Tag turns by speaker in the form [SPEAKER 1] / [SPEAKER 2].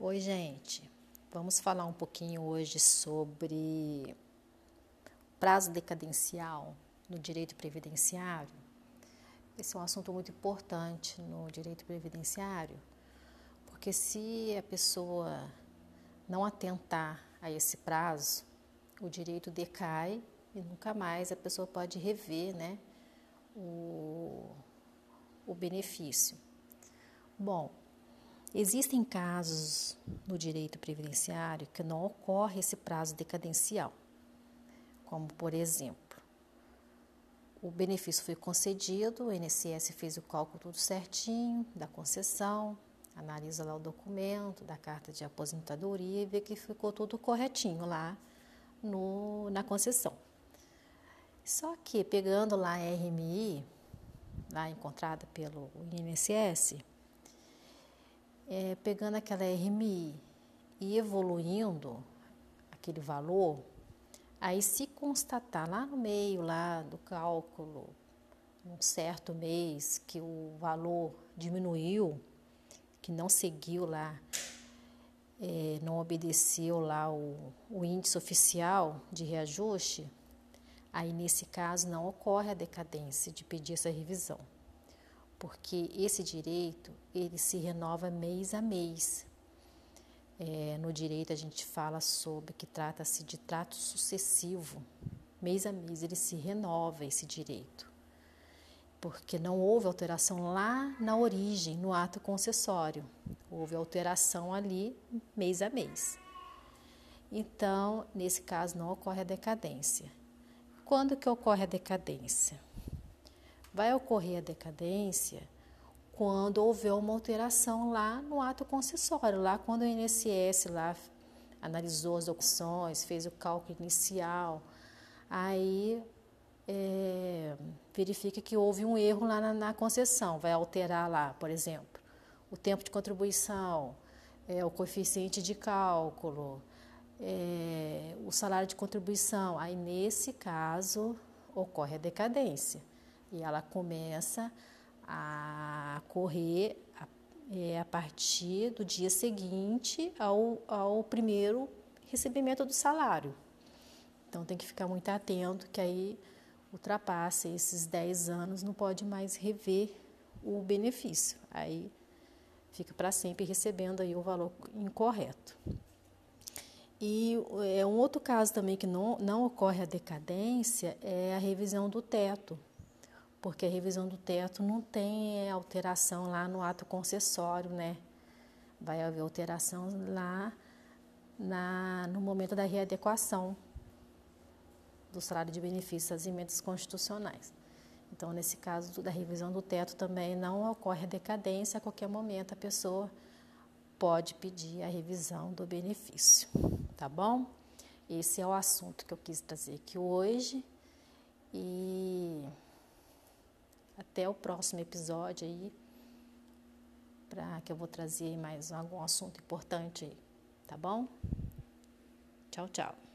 [SPEAKER 1] Oi, gente. Vamos falar um pouquinho hoje sobre prazo decadencial no direito previdenciário. Esse é um assunto muito importante no direito previdenciário, porque se a pessoa não atentar a esse prazo, o direito decai e nunca mais a pessoa pode rever né, o, o benefício. Bom, existem casos no direito previdenciário que não ocorre esse prazo decadencial, como por exemplo, o benefício foi concedido, o INSS fez o cálculo tudo certinho da concessão, analisa lá o documento da carta de aposentadoria e vê que ficou tudo corretinho lá no, na concessão. Só que pegando lá a RMI, lá encontrada pelo INSS, é, pegando aquela RMI e evoluindo aquele valor, aí se constatar lá no meio lá do cálculo, um certo mês que o valor diminuiu, que não seguiu lá, é, não obedeceu lá o, o índice oficial de reajuste, aí nesse caso não ocorre a decadência de pedir essa revisão porque esse direito ele se renova mês a mês. É, no direito a gente fala sobre que trata-se de trato sucessivo. Mês a mês ele se renova esse direito, porque não houve alteração lá na origem, no ato concessório. Houve alteração ali mês a mês. Então, nesse caso, não ocorre a decadência. Quando que ocorre a decadência? Vai ocorrer a decadência quando houver uma alteração lá no ato concessório, lá quando o INSS lá analisou as opções, fez o cálculo inicial, aí é, verifica que houve um erro lá na, na, concessão, vai alterar lá, por exemplo, o tempo de contribuição, é, o coeficiente de cálculo, é, o salário de contribuição. Aí, nesse caso, ocorre a decadência e ela começa a correr a, é, a partir do dia seguinte ao, ao primeiro recebimento do salário. Então tem que ficar muito atento que aí ultrapassa esses 10 anos, não pode mais rever o benefício. Aí fica para sempre recebendo aí o valor incorreto. E é um outro caso também que não, não ocorre a decadência é a revisão do teto porque a revisão do teto não tem alteração lá no ato concessório, né? Vai haver alteração lá na, no momento da readequação do salário de benefícios às emendas constitucionais. Então, nesse caso da revisão do teto também não ocorre a decadência, a qualquer momento a pessoa pode pedir a revisão do benefício, tá bom? Esse é o assunto que eu quis trazer aqui hoje e até o próximo episódio aí, para que eu vou trazer mais algum assunto importante aí, tá bom? Tchau, tchau.